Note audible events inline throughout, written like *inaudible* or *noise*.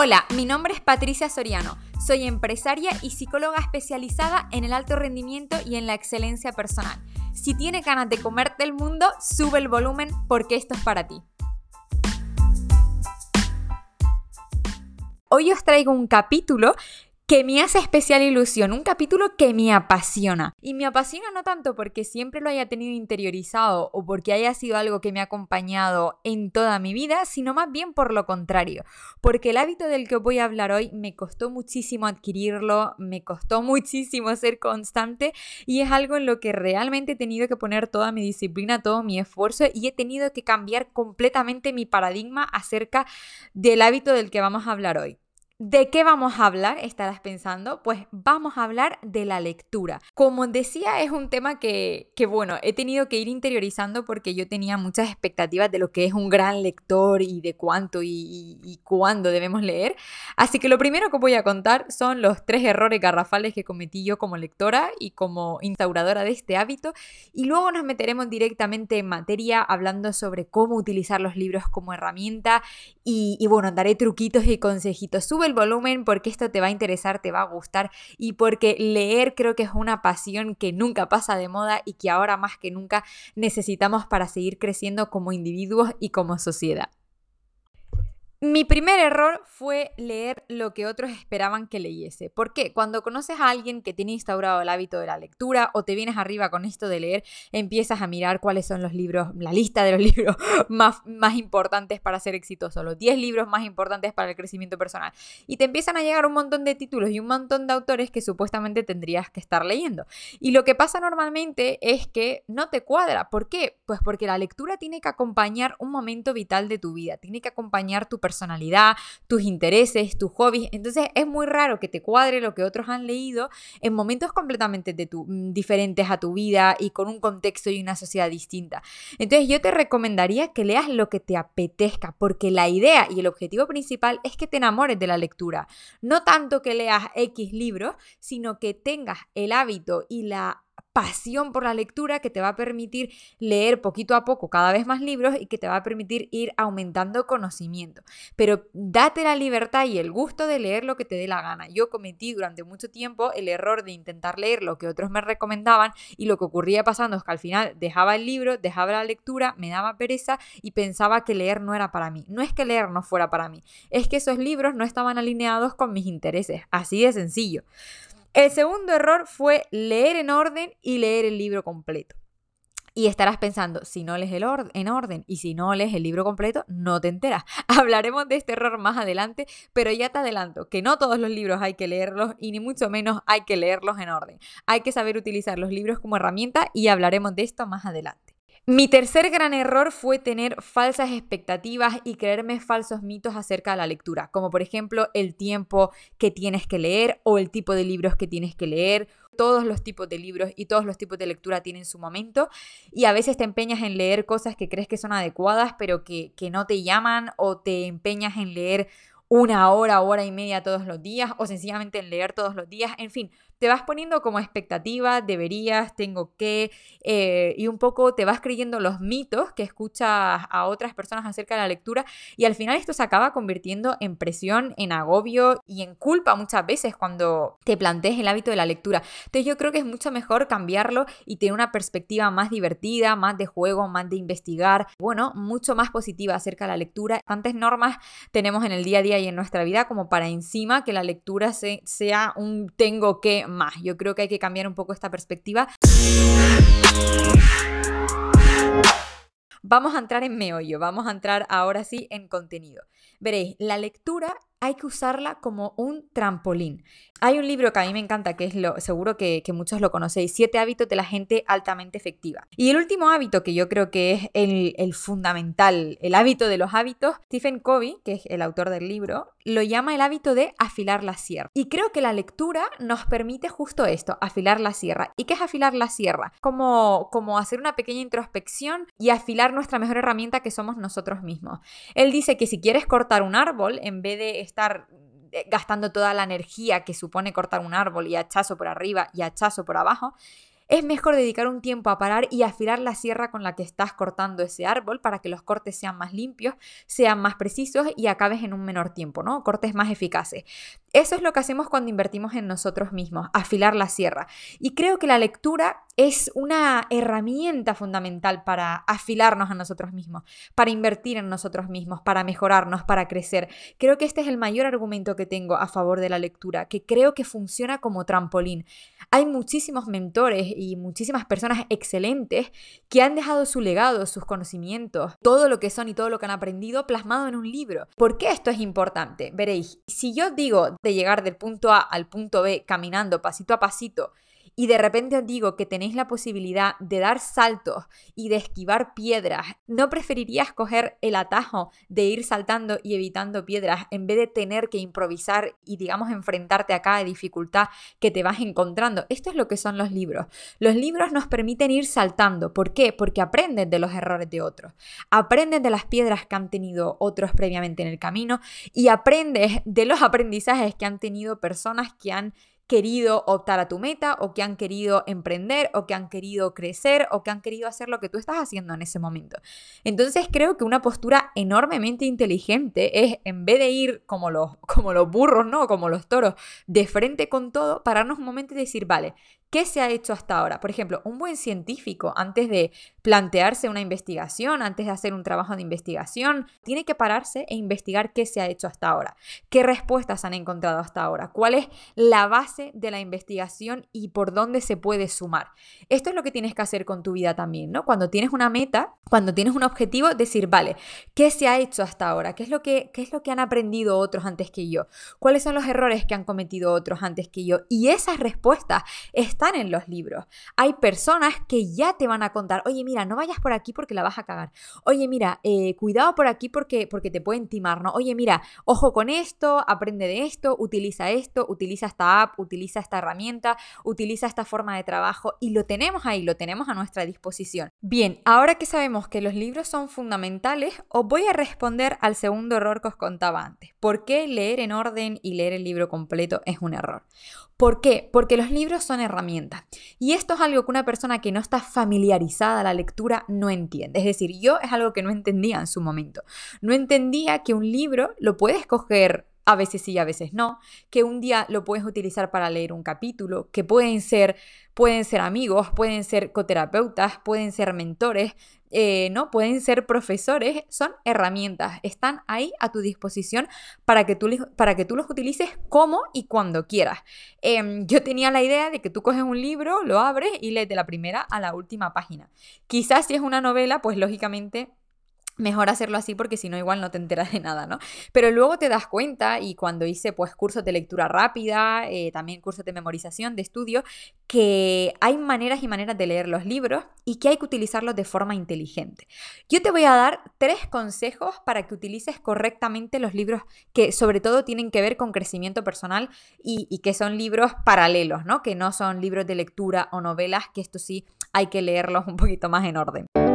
Hola, mi nombre es Patricia Soriano. Soy empresaria y psicóloga especializada en el alto rendimiento y en la excelencia personal. Si tienes ganas de comerte el mundo, sube el volumen porque esto es para ti. Hoy os traigo un capítulo que me hace especial ilusión, un capítulo que me apasiona. Y me apasiona no tanto porque siempre lo haya tenido interiorizado o porque haya sido algo que me ha acompañado en toda mi vida, sino más bien por lo contrario, porque el hábito del que os voy a hablar hoy me costó muchísimo adquirirlo, me costó *laughs* muchísimo ser constante y es algo en lo que realmente he tenido que poner toda mi disciplina, todo mi esfuerzo y he tenido que cambiar completamente mi paradigma acerca del hábito del que vamos a hablar hoy. ¿De qué vamos a hablar? Estarás pensando. Pues vamos a hablar de la lectura. Como decía, es un tema que, bueno, he tenido que ir interiorizando porque yo tenía muchas expectativas de lo que es un gran lector y de cuánto y, y cuándo debemos leer. Así que lo primero que voy a contar son los tres errores garrafales que cometí yo como lectora y como instauradora de este hábito. Y luego nos meteremos directamente en materia hablando sobre cómo utilizar los libros como herramienta y, y bueno, daré truquitos y consejitos. Sube el volumen porque esto te va a interesar, te va a gustar y porque leer creo que es una pasión que nunca pasa de moda y que ahora más que nunca necesitamos para seguir creciendo como individuos y como sociedad. Mi primer error fue leer lo que otros esperaban que leyese. ¿Por qué? Cuando conoces a alguien que tiene instaurado el hábito de la lectura o te vienes arriba con esto de leer, empiezas a mirar cuáles son los libros, la lista de los *laughs* libros más, importantes para ser exitoso, los 10 libros más importantes para el crecimiento personal. Y te empiezan a llegar un montón de títulos y un montón de autores que supuestamente tendrías que estar leyendo. Y lo que pasa normalmente es que no te cuadra. ¿Por qué? Pues porque la lectura tiene que acompañar un momento vital de tu vida, tiene que acompañar tu personalidad, tus intereses, tus hobbies. Entonces es muy raro que te cuadre lo que otros han leído en momentos completamente mm, diferentes a tu vida y con un contexto y una sociedad distinta. Entonces yo te recomendaría que leas lo que te apetezca, porque la idea y el objetivo principal es que te enamores de la lectura. No tanto que leas X libros, sino que tengas el hábito y la pasión por la lectura que te va a permitir leer poquito a poco cada vez más libros y que te va a permitir ir aumentando conocimiento. Pero date la libertad y el gusto de leer lo que te dé la gana. Yo cometí durante mucho tiempo el error de intentar leer lo que otros me recomendaban y lo que ocurría pasando es que al final dejaba el libro, dejaba la lectura, me daba pereza y pensaba que leer no era para mí. No es que leer no fuera para mí, es que esos libros no estaban alineados con mis intereses. Así de sencillo. El segundo error fue leer en orden y leer el libro completo. Y estarás pensando, si no lees el en orden y si no lees el libro completo, no te enteras. *laughs* Hablaremos de este error más adelante, pero ya te adelanto que no todos los libros hay que leerlos y ni mucho menos hay que leerlos en orden. Hay que saber utilizar los libros como herramienta y hablaremos de esto más adelante. Mi tercer gran error fue tener falsas expectativas y creerme falsos mitos acerca de la lectura, como por ejemplo el tiempo que tienes que leer o el tipo de libros que tienes que leer. Todos los tipos de libros y todos los tipos de lectura tienen su momento y a veces te empeñas en leer cosas que crees que son adecuadas pero que, que no te llaman o te empeñas en leer una hora, hora y media todos los días o sencillamente en leer todos los días. En fin, te vas poniendo como expectativa, deberías, tengo que, eh, y un poco te vas creyendo los mitos que escuchas a otras personas acerca de la lectura y al final esto se acaba convirtiendo en presión, en agobio y en culpa muchas veces cuando te plantees el hábito de la lectura. Entonces yo creo que es mucho mejor cambiarlo y tener una perspectiva más divertida, más de juego, más de investigar, bueno, mucho más positiva acerca de la lectura. Tantas normas tenemos en el día a día y en nuestra vida como para encima que la lectura sea un tengo que más. Yo creo que hay que cambiar un poco esta perspectiva. Vamos a entrar en meollo, vamos a entrar ahora sí en contenido. Veréis, la lectura hay que usarla como un trampolín. Hay un libro que a mí me encanta, que es lo, seguro que, muchos lo conocéis, Siete hábitos de la gente altamente efectiva. Y el último hábito que yo creo que es el, fundamental, el hábito de los hábitos, Stephen Covey, que es el autor del libro, lo llama el hábito de afilar la sierra. Y creo que la lectura nos permite justo esto, afilar la sierra. ¿Y qué es afilar la sierra? Como, como hacer una pequeña introspección y afilar nuestra mejor herramienta que somos nosotros mismos. Él dice que si quieres cortar un árbol, en vez de estar eh, gastando toda la energía que supone cortar un árbol y hachazo por arriba y hachazo por abajo, es mejor dedicar un tiempo a parar y afilar la sierra con la que estás cortando ese árbol para que los cortes sean más limpios, sean más precisos y acabes en un menor tiempo, ¿no? Cortes más eficaces. Eso es lo que hacemos cuando invertimos en nosotros mismos, afilar la sierra. Y creo que la lectura es una herramienta fundamental para afilarnos a nosotros mismos, para invertir en nosotros mismos, para mejorarnos, para crecer. Creo que este es el mayor argumento que tengo a favor de la lectura, que creo que funciona como trampolín. Hay muchísimos mentores y muchísimas personas excelentes que han dejado su legado, sus conocimientos, todo lo que son y todo lo que han aprendido plasmado en un libro. ¿Por qué esto es importante? Veréis, si yo digo de llegar del punto A al punto B caminando pasito a pasito, y de repente os digo que tenéis la posibilidad de dar saltos y de esquivar piedras, ¿no preferirías coger el atajo de ir saltando y evitando piedras en vez de tener que improvisar y digamos enfrentarte a cada dificultad que te vas encontrando? Esto es lo que son los libros. Los libros nos permiten ir saltando. ¿Por qué? Porque aprendes de los errores de otros, aprendes de las piedras que han tenido otros previamente en el camino y aprendes de los aprendizajes que han tenido personas que han querido optar a tu meta o que han querido emprender o que han querido crecer o que han querido hacer lo que tú estás haciendo en ese momento. Entonces creo que una postura enormemente inteligente es en vez de ir como los, *laughs* como los burros, ¿no? Como los toros, de frente con todo, pararnos un momento y decir, vale, ¿Qué se ha hecho hasta ahora? Por ejemplo, un buen científico, antes de plantearse una investigación, antes de hacer un trabajo de investigación, tiene que pararse e investigar qué se ha hecho hasta ahora, qué respuestas han encontrado hasta ahora, cuál es la base de la investigación y por dónde se puede sumar. Esto es lo que tienes que hacer con tu vida también, ¿no? Cuando tienes una meta, cuando tienes un objetivo, decir, vale, ¿qué se ha hecho hasta ahora? ¿Qué es lo que, qué es lo que han aprendido otros antes que yo? ¿Cuáles son los errores que han cometido otros antes que yo? Y esas respuestas están en los libros. Hay personas que ya te van a contar, oye, mira, no vayas por aquí porque la vas a cagar. Oye, mira, eh, cuidado por aquí porque, porque te pueden timar, ¿no? Oye, mira, ojo con esto, aprende de esto, utiliza esto, utiliza esta app, utiliza esta herramienta, utiliza esta forma de trabajo y lo tenemos ahí, lo tenemos a nuestra disposición. Bien, ahora que sabemos que los libros son fundamentales, os voy a responder al segundo error que os contaba antes. ¿Por qué leer en orden y leer el libro completo es un error? ¿Por qué? Porque los libros son Y esto es algo que una persona que no está familiarizada a la lectura no entiende. Es decir, yo es algo que no entendía en su momento. No entendía que un libro lo puedes coger a veces sí, a veces no, que un día lo puedes utilizar para leer un capítulo, que pueden ser, pueden ser amigos, pueden ser coterapeutas, pueden ser mentores, eh, ¿no? Pueden ser profesores, son herramientas, están ahí a tu disposición para que tú, para que tú los utilices como y cuando quieras. Em, yo tenía la idea de que tú coges un libro, lo abres y lees de la primera a la última página. Quizás si es una novela, pues lógicamente mejor hacerlo así porque si no igual no te enteras de nada, ¿no? Pero luego te das cuenta y cuando hice pues cursos de lectura rápida, eh, también cursos de memorización, de estudio, que hay maneras y maneras de leer los libros y que hay que utilizarlos de forma inteligente. Yo te voy a dar tres consejos para que utilices correctamente los libros que sobre todo tienen que ver con crecimiento personal y, y que son libros paralelos, ¿no? Que no son libros de lectura o novelas, que esto sí hay que leerlos un poquito más en orden.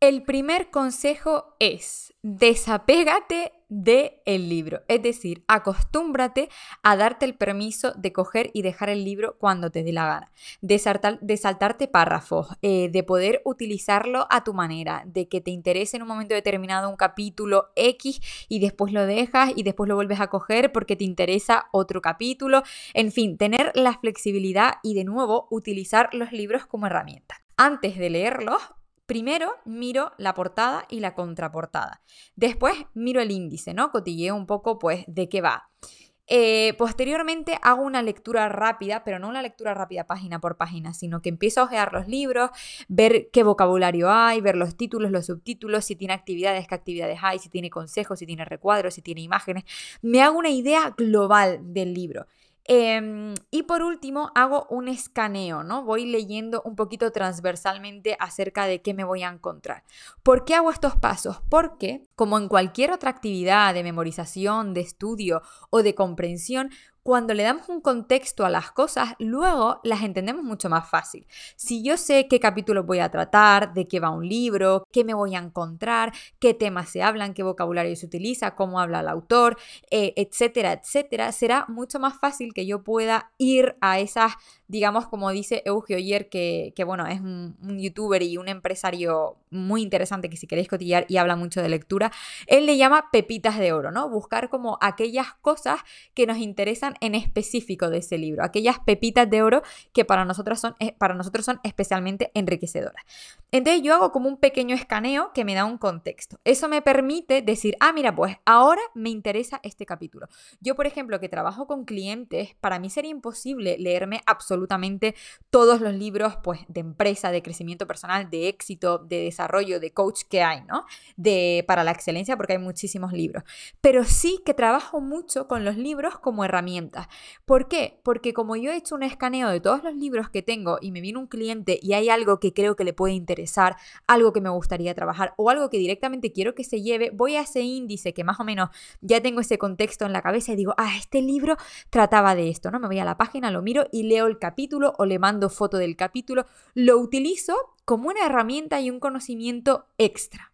El primer consejo es desapégate del el libro, es decir, acostúmbrate a darte el permiso de coger y dejar el libro cuando te dé la gana, de, saltarte párrafos, eh, de poder utilizarlo a tu manera, de que te interese en un momento determinado un capítulo X y después lo dejas y después lo vuelves a coger porque te interesa otro capítulo, en fin, tener la flexibilidad y de nuevo utilizar los libros como herramienta. Antes de leerlos, Primero miro la portada y la contraportada. Después miro el índice, ¿no? Cotilleo un poco, pues, de qué va. Eh, posteriormente hago una lectura rápida, pero no una lectura rápida página por página, sino que empiezo a ojear los libros, ver qué vocabulario hay, ver los títulos, los subtítulos, si tiene actividades, qué actividades hay, si tiene consejos, si tiene recuadros, si tiene imágenes. Me hago una idea global del libro. Em, y por último, hago un escaneo, ¿no? Voy leyendo un poquito transversalmente acerca de qué me voy a encontrar. ¿Por qué hago estos pasos? Porque, como en cualquier otra actividad de memorización, de estudio o de comprensión, cuando le damos un contexto a las cosas, luego las entendemos mucho más fácil. Si yo sé qué capítulo voy a tratar, de qué va un libro, qué me voy a encontrar, qué temas se hablan, qué vocabulario se utiliza, cómo habla el autor, eh, etcétera, etcétera, será mucho más fácil que yo pueda ir a esas digamos, como dice Eugeo Oyer, que, bueno, es un, youtuber y un empresario muy interesante que si queréis cotillar y habla mucho de lectura, él le llama pepitas de oro, ¿no? Buscar como aquellas cosas que nos interesan en específico de ese libro, aquellas pepitas de oro que para nosotros son, eh, para nosotros son especialmente enriquecedoras. Entonces yo hago como un pequeño escaneo que me da un contexto. Eso me permite decir, ah, mira, pues ahora me interesa este capítulo. Yo, por ejemplo, que trabajo con clientes, para mí sería imposible leerme absolutamente todos los libros pues, de empresa, de crecimiento personal, de éxito, de desarrollo, de coach que hay, ¿no? De, para la excelencia, porque hay muchísimos libros. Pero sí que trabajo mucho con los libros como herramientas. ¿Por qué? Porque como yo he hecho un escaneo de todos los libros que tengo y me viene un cliente y hay algo que creo que le puede interesar, algo que me gustaría trabajar o algo que directamente quiero que se lleve, voy a ese índice que más o menos ya tengo ese contexto en la cabeza y digo, ah, este libro trataba de esto, ¿no? Me voy a la página, lo miro y leo el capítulo o le mando foto del capítulo, lo utilizo como una herramienta y un conocimiento extra.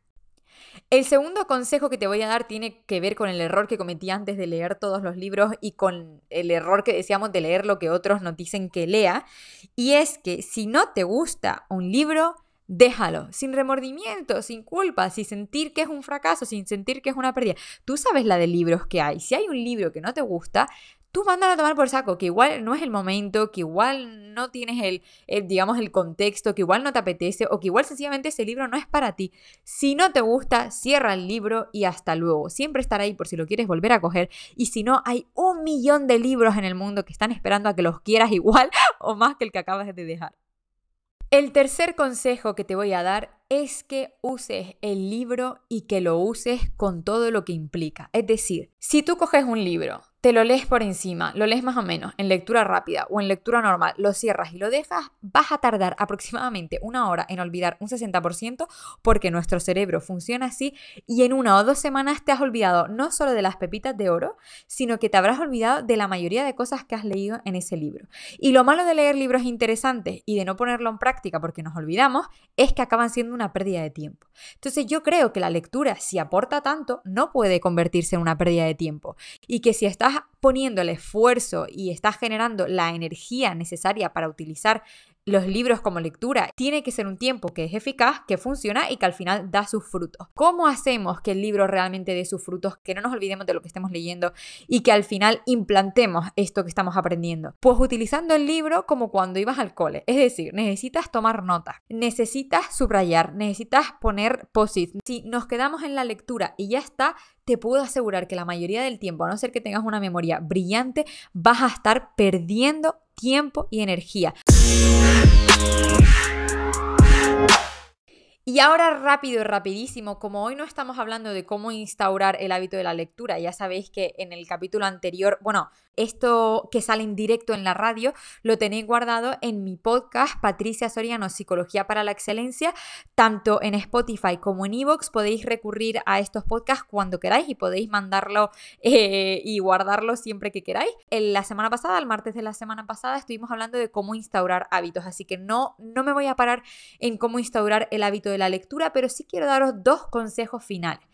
El segundo consejo que te voy a dar tiene que ver con el error que cometí antes de leer todos los libros y con el error que decíamos de leer lo que otros nos dicen que lea. Y es que si no te gusta un libro, déjalo, sin remordimiento, sin culpa, sin sentir que es un fracaso, sin sentir que es una pérdida. Tú sabes la de libros que hay. Si hay un libro que no te gusta, tú mándalo a tomar por saco, que igual no es el momento, que igual no tienes el, digamos, el contexto, que igual no te apetece o que igual sencillamente ese libro no es para ti. Si no te gusta, cierra el libro y hasta luego. Siempre estará ahí por si lo quieres volver a coger. Y si no, hay un millón de libros en el mundo que están esperando a que los quieras igual *laughs* o más que el que acabas de dejar. El tercer consejo que te voy a dar es que uses el libro y que lo uses con todo lo que implica. Es decir, si tú coges un libro, te lo lees por encima, lo lees más o menos en lectura rápida o en lectura normal, lo cierras y lo dejas, vas a tardar aproximadamente una hora en olvidar un 60% porque nuestro cerebro funciona así y en una o dos semanas te has olvidado no solo de las pepitas de oro, sino que te habrás olvidado de la mayoría de cosas que has leído en ese libro. Y lo malo de leer libros interesantes y de no ponerlo en práctica porque nos olvidamos es que acaban siendo una pérdida de tiempo. Entonces yo creo que la lectura, si aporta tanto, no puede convertirse en una pérdida de tiempo y que si estás poniendo el esfuerzo y estás generando la energía necesaria para utilizar los libros como lectura, tiene que ser un tiempo que es eficaz, que funciona y que al final da sus frutos. ¿Cómo hacemos que el libro realmente dé sus frutos, que no nos olvidemos de lo que estemos leyendo y que al final implantemos esto que estamos aprendiendo? Pues utilizando el libro como cuando ibas al cole. Es decir, necesitas tomar notas, necesitas subrayar, necesitas poner posit. Si nos quedamos en la lectura y ya está, te puedo asegurar que la mayoría del tiempo, a no ser que tengas una memoria brillante, vas a estar perdiendo tiempo y energía. Y ahora rápido y rapidísimo, como hoy no estamos hablando de cómo instaurar el hábito de la lectura, ya sabéis que en el capítulo anterior, bueno, esto que sale en directo en la radio lo tenéis guardado en mi podcast Patricia Soriano Psicología para la Excelencia, tanto en Spotify como en Evox. Podéis recurrir a estos podcasts cuando queráis y podéis mandarlo eh, y guardarlo siempre que queráis. En la semana pasada, el martes de la semana pasada, estuvimos hablando de cómo instaurar hábitos, así que no, no me voy a parar en cómo instaurar el hábito de la lectura, pero sí quiero daros dos consejos finales.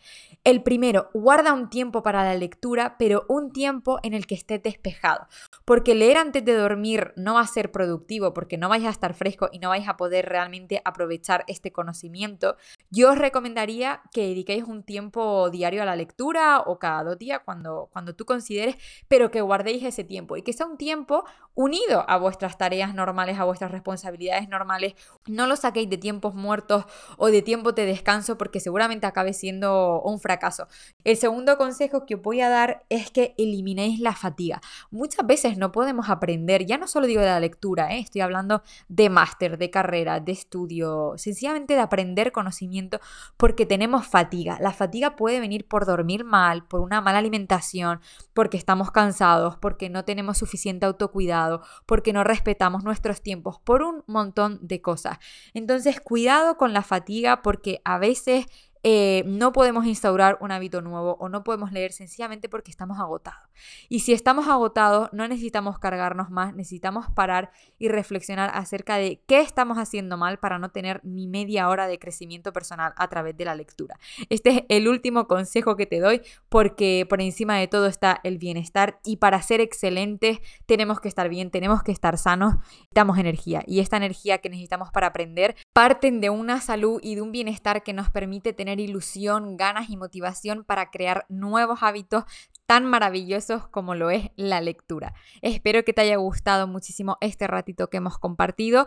El primero, guarda un tiempo para la lectura, pero un tiempo en el que estés despejado. Porque leer antes de dormir no va a ser productivo porque no vais a estar fresco y no vais a poder realmente aprovechar este conocimiento. Yo os recomendaría que dediquéis un tiempo diario a la lectura o cada dos días cuando, cuando tú consideres, pero que guardéis ese tiempo y que sea un tiempo unido a vuestras tareas normales, a vuestras responsabilidades normales. No lo saquéis de tiempos muertos o de tiempo de descanso porque seguramente acabe siendo un fracaso. El segundo consejo que os voy a dar es que eliminéis la fatiga. Muchas veces no podemos aprender, ya no solo digo de la lectura, ¿eh? estoy hablando de máster, de carrera, de estudio, sencillamente de aprender conocimiento porque tenemos fatiga. La fatiga puede venir por dormir mal, por una mala alimentación, porque estamos cansados, porque no tenemos suficiente autocuidado, porque no respetamos nuestros tiempos, por un montón de cosas. Entonces, cuidado con la fatiga porque a veces eh, no podemos instaurar un hábito nuevo o no podemos leer sencillamente porque estamos agotados. Y si estamos agotados, no necesitamos cargarnos más, necesitamos parar y reflexionar acerca de qué estamos haciendo mal para no tener ni media hora de crecimiento personal a través de la lectura. Este es el último consejo que te doy porque por encima de todo está el bienestar y para ser excelentes tenemos que estar bien, tenemos que estar sanos, necesitamos energía y esta energía que necesitamos para aprender parten de una salud y de un bienestar que nos permite tener ilusión, ganas y motivación para crear nuevos hábitos tan maravillosos como lo es la lectura. Espero que te haya gustado muchísimo este ratito que hemos compartido.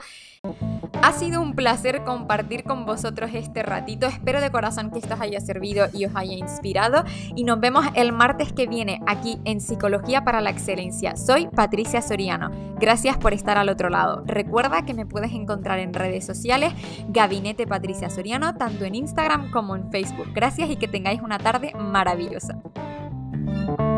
Ha sido un placer compartir con vosotros este ratito. Espero de corazón que esto os haya servido y os haya inspirado. Y nos vemos el martes que viene aquí en Psicología para la Excelencia. Soy Patricia Soriano. Gracias por estar al otro lado. Recuerda que me puedes encontrar en redes sociales Gabinete Patricia Soriano, tanto en Instagram como en Facebook. Gracias y que tengáis una tarde maravillosa. you